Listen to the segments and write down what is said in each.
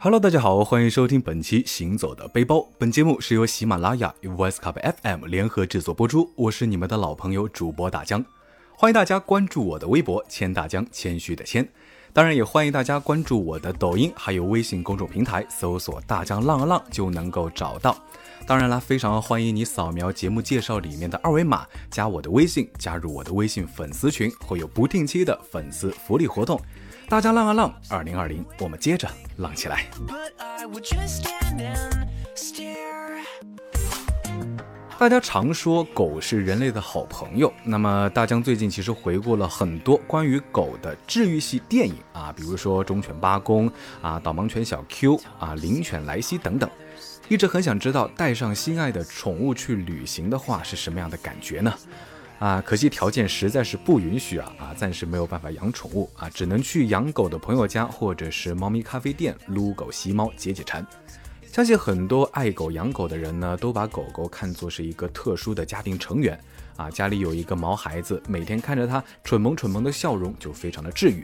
Hello，大家好，欢迎收听本期《行走的背包》。本节目是由喜马拉雅与 Voice Cup FM 联合制作播出。我是你们的老朋友主播大江，欢迎大家关注我的微博“谦大江”，谦虚的谦。当然，也欢迎大家关注我的抖音，还有微信公众平台，搜索“大江浪浪”就能够找到。当然啦，非常欢迎你扫描节目介绍里面的二维码，加我的微信，加入我的微信粉丝群，会有不定期的粉丝福利活动。大家浪啊浪，二零二零，我们接着浪起来。大家常说狗是人类的好朋友，那么大江最近其实回顾了很多关于狗的治愈系电影啊，比如说《忠犬八公》啊，《导盲犬小 Q》啊，《灵犬莱西》等等，一直很想知道带上心爱的宠物去旅行的话是什么样的感觉呢？啊，可惜条件实在是不允许啊啊，暂时没有办法养宠物啊，只能去养狗的朋友家或者是猫咪咖啡店撸狗吸猫解解馋。相信很多爱狗养狗的人呢，都把狗狗看作是一个特殊的家庭成员啊，家里有一个毛孩子，每天看着它蠢萌蠢萌的笑容就非常的治愈。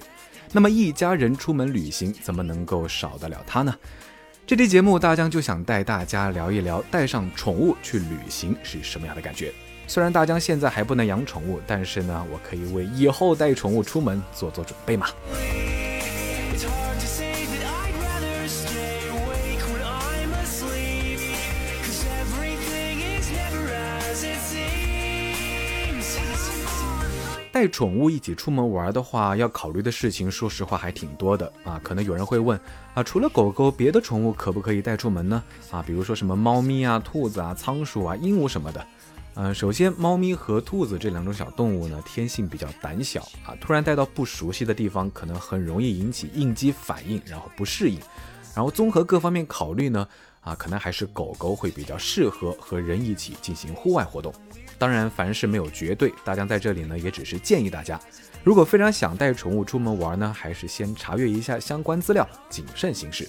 那么一家人出门旅行，怎么能够少得了它呢？这期节目大江就想带大家聊一聊带上宠物去旅行是什么样的感觉。虽然大江现在还不能养宠物，但是呢，我可以为以后带宠物出门做做准备嘛。带宠物一起出门玩的话，要考虑的事情，说实话还挺多的啊。可能有人会问啊，除了狗狗，别的宠物可不可以带出门呢？啊，比如说什么猫咪啊、兔子啊、仓鼠啊、鹦鹉什么的。嗯，首先，猫咪和兔子这两种小动物呢，天性比较胆小啊，突然带到不熟悉的地方，可能很容易引起应激反应，然后不适应。然后综合各方面考虑呢，啊，可能还是狗狗会比较适合和人一起进行户外活动。当然，凡事没有绝对，大家在这里呢，也只是建议大家，如果非常想带宠物出门玩呢，还是先查阅一下相关资料，谨慎行事，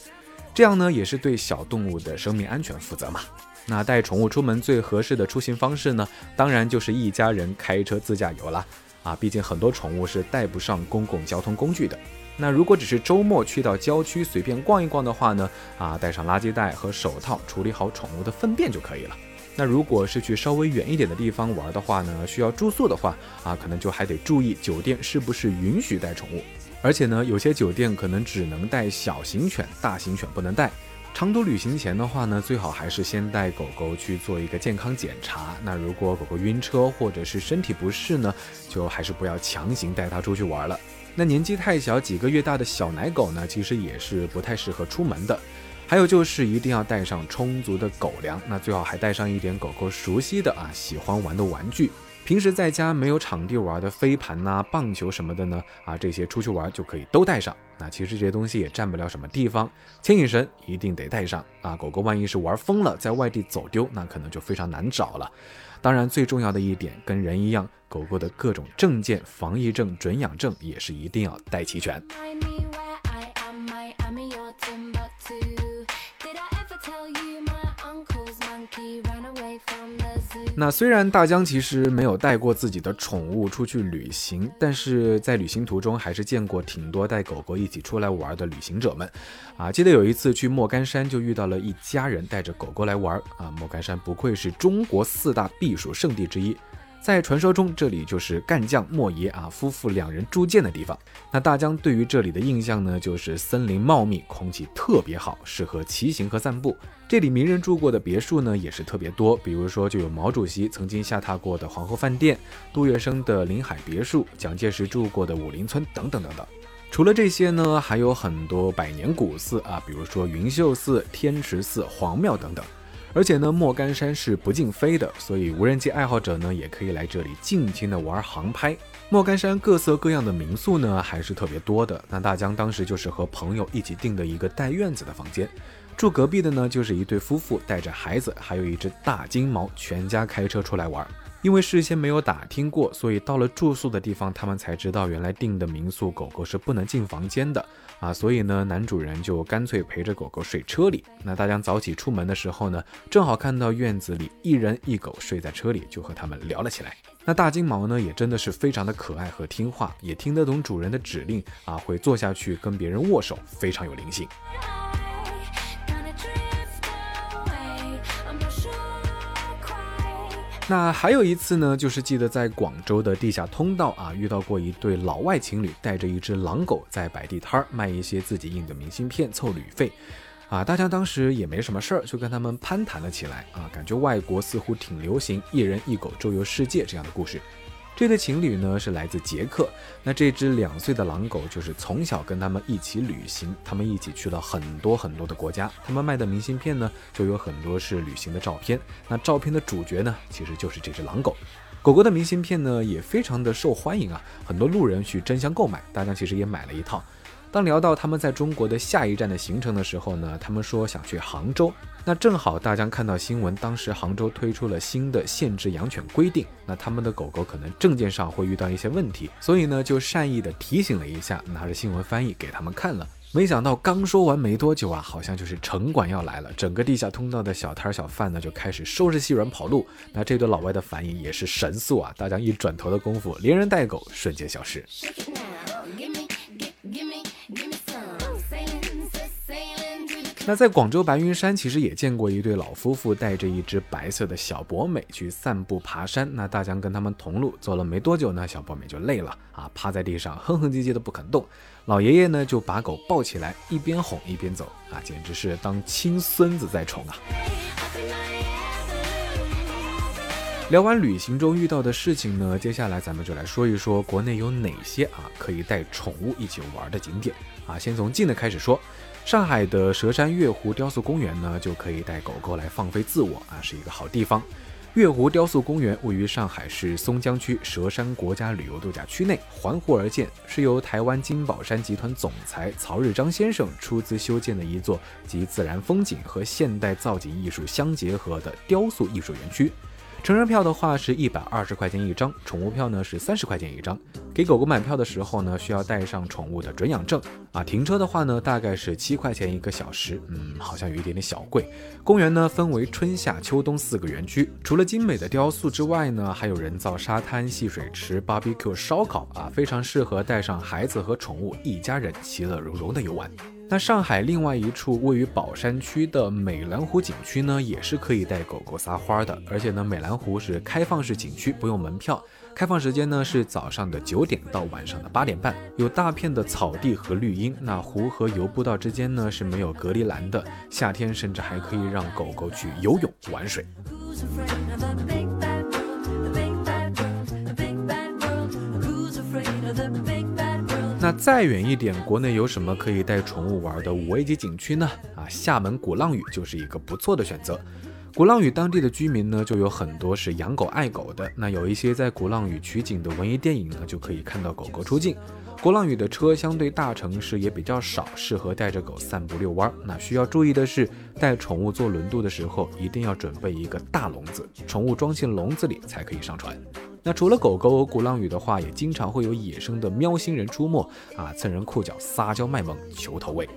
这样呢，也是对小动物的生命安全负责嘛。那带宠物出门最合适的出行方式呢？当然就是一家人开车自驾游了啊！毕竟很多宠物是带不上公共交通工具的。那如果只是周末去到郊区随便逛一逛的话呢？啊，带上垃圾袋和手套，处理好宠物的粪便就可以了。那如果是去稍微远一点的地方玩的话呢？需要住宿的话啊，可能就还得注意酒店是不是允许带宠物。而且呢，有些酒店可能只能带小型犬，大型犬不能带。长途旅行前的话呢，最好还是先带狗狗去做一个健康检查。那如果狗狗晕车或者是身体不适呢，就还是不要强行带它出去玩了。那年纪太小，几个月大的小奶狗呢，其实也是不太适合出门的。还有就是一定要带上充足的狗粮，那最好还带上一点狗狗熟悉的啊喜欢玩的玩具。平时在家没有场地玩的飞盘呐、棒球什么的呢？啊，这些出去玩就可以都带上。那其实这些东西也占不了什么地方，牵引绳一定得带上啊。狗狗万一是玩疯了，在外地走丢，那可能就非常难找了。当然，最重要的一点，跟人一样，狗狗的各种证件、防疫证、准养证也是一定要带齐全。那虽然大江其实没有带过自己的宠物出去旅行，但是在旅行途中还是见过挺多带狗狗一起出来玩的旅行者们。啊，记得有一次去莫干山，就遇到了一家人带着狗狗来玩。啊，莫干山不愧是中国四大避暑胜地之一。在传说中，这里就是干将莫邪啊夫妇两人铸剑的地方。那大江对于这里的印象呢，就是森林茂密，空气特别好，适合骑行和散步。这里名人住过的别墅呢，也是特别多，比如说就有毛主席曾经下榻过的皇后饭店，杜月笙的临海别墅，蒋介石住过的武林村等等等等。除了这些呢，还有很多百年古寺啊，比如说云秀寺、天池寺、黄庙等等。而且呢，莫干山是不禁飞的，所以无人机爱好者呢也可以来这里尽情的玩航拍。莫干山各色各样的民宿呢还是特别多的。那大江当时就是和朋友一起订的一个带院子的房间，住隔壁的呢就是一对夫妇带着孩子，还有一只大金毛，全家开车出来玩。因为事先没有打听过，所以到了住宿的地方，他们才知道原来订的民宿狗狗是不能进房间的啊。所以呢，男主人就干脆陪着狗狗睡车里。那大江早起出门的时候呢，正好看到院子里一人一狗睡在车里，就和他们聊了起来。那大金毛呢，也真的是非常的可爱和听话，也听得懂主人的指令啊，会坐下去跟别人握手，非常有灵性。那还有一次呢，就是记得在广州的地下通道啊，遇到过一对老外情侣，带着一只狼狗在摆地摊儿卖一些自己印的明信片凑旅费，啊，大家当时也没什么事儿，就跟他们攀谈了起来啊，感觉外国似乎挺流行一人一狗周游世界这样的故事。这对情侣呢是来自捷克，那这只两岁的狼狗就是从小跟他们一起旅行，他们一起去了很多很多的国家。他们卖的明信片呢就有很多是旅行的照片，那照片的主角呢其实就是这只狼狗。狗狗的明信片呢也非常的受欢迎啊，很多路人去争相购买，大家其实也买了一套。当聊到他们在中国的下一站的行程的时候呢，他们说想去杭州。那正好大江看到新闻，当时杭州推出了新的限制养犬规定，那他们的狗狗可能证件上会遇到一些问题，所以呢就善意的提醒了一下，拿着新闻翻译给他们看了。没想到刚说完没多久啊，好像就是城管要来了，整个地下通道的小摊小贩呢就开始收拾细软跑路。那这对老外的反应也是神速啊，大江一转头的功夫，连人带狗瞬间消失。那在广州白云山，其实也见过一对老夫妇带着一只白色的小博美去散步爬山。那大江跟他们同路，走了没多久呢，小博美就累了啊，趴在地上哼哼唧唧的不肯动。老爷爷呢就把狗抱起来，一边哄一边走啊，简直是当亲孙子在宠啊。聊完旅行中遇到的事情呢，接下来咱们就来说一说国内有哪些啊可以带宠物一起玩的景点啊。先从近的开始说。上海的佘山月湖雕塑公园呢，就可以带狗狗来放飞自我啊，是一个好地方。月湖雕塑公园位于上海市松江区佘山国家旅游度假区内，环湖而建，是由台湾金宝山集团总裁曹日章先生出资修建的一座集自然风景和现代造景艺术相结合的雕塑艺术园区。成人票的话是一百二十块钱一张，宠物票呢是三十块钱一张。给狗狗买票的时候呢，需要带上宠物的准养证啊。停车的话呢，大概是七块钱一个小时，嗯，好像有一点点小贵。公园呢分为春夏秋冬四个园区，除了精美的雕塑之外呢，还有人造沙滩、戏水池、barbecue 烧烤啊，非常适合带上孩子和宠物一家人其乐融融的游玩。那上海另外一处位于宝山区的美兰湖景区呢，也是可以带狗狗撒欢的。而且呢，美兰湖是开放式景区，不用门票。开放时间呢是早上的九点到晚上的八点半，有大片的草地和绿荫。那湖和游步道之间呢是没有隔离栏的。夏天甚至还可以让狗狗去游泳玩水。那再远一点，国内有什么可以带宠物玩的五 A 级景区呢？啊，厦门鼓浪屿就是一个不错的选择。鼓浪屿当地的居民呢，就有很多是养狗爱狗的。那有一些在鼓浪屿取景的文艺电影呢，就可以看到狗狗出镜。鼓浪屿的车相对大城市也比较少，适合带着狗散步遛弯。那需要注意的是，带宠物坐轮渡的时候，一定要准备一个大笼子，宠物装进笼子里才可以上船。那除了狗狗，鼓浪屿的话也经常会有野生的喵星人出没啊，蹭人裤脚、撒娇卖萌、求投喂。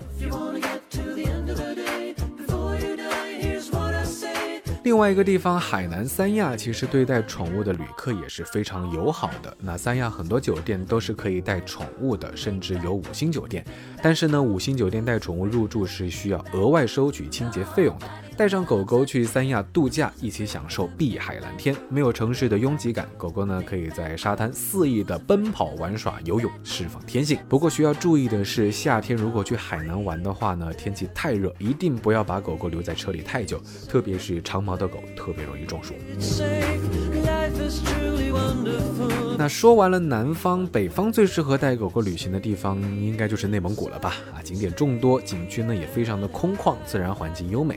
另外一个地方，海南三亚，其实对待宠物的旅客也是非常友好的。那三亚很多酒店都是可以带宠物的，甚至有五星酒店。但是呢，五星酒店带宠物入住是需要额外收取清洁费用的。带上狗狗去三亚度假，一起享受碧海蓝天，没有城市的拥挤感。狗狗呢，可以在沙滩肆意的奔跑、玩耍、游泳，释放天性。不过需要注意的是，夏天如果去海南玩的话呢，天气太热，一定不要把狗狗留在车里太久，特别是长毛的狗，特别容易中暑。那说完了南方，北方最适合带狗狗旅行的地方，应该就是内蒙古了吧？啊，景点众多，景区呢也非常的空旷，自然环境优美。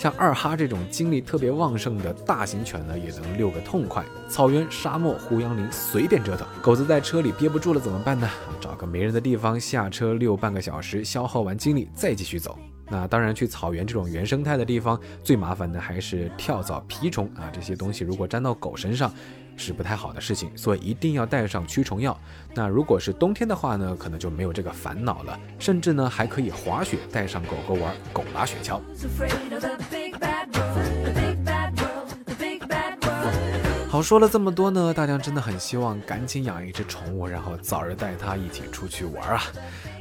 像二哈这种精力特别旺盛的大型犬呢，也能遛个痛快。草原、沙漠、胡杨林，随便折腾。狗子在车里憋不住了怎么办呢？找个没人的地方下车遛半个小时，消耗完精力再继续走。那当然，去草原这种原生态的地方，最麻烦的还是跳蚤、蜱虫啊，这些东西如果粘到狗身上，是不太好的事情，所以一定要带上驱虫药。那如果是冬天的话呢，可能就没有这个烦恼了，甚至呢还可以滑雪，带上狗狗玩狗拉雪橇。好，说了这么多呢，大家真的很希望赶紧养一只宠物，然后早日带它一起出去玩啊。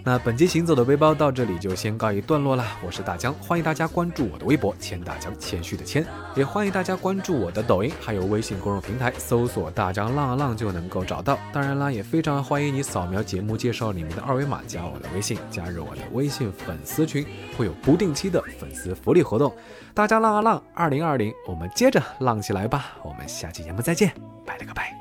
那本期行走的背包到这里就先告一段落了。我是大江，欢迎大家关注我的微博“谦大江”，谦虚的谦，也欢迎大家关注我的抖音，还有微信公众平台，搜索“大江浪浪”就能够找到。当然啦，也非常欢迎你扫描节目介绍里面的二维码，加我的微信，加入我的微信粉丝群，会有不定期的粉丝福利活动。大家浪啊浪，二零二零，我们接着浪起来吧！我们下期节目再再见，拜了个拜。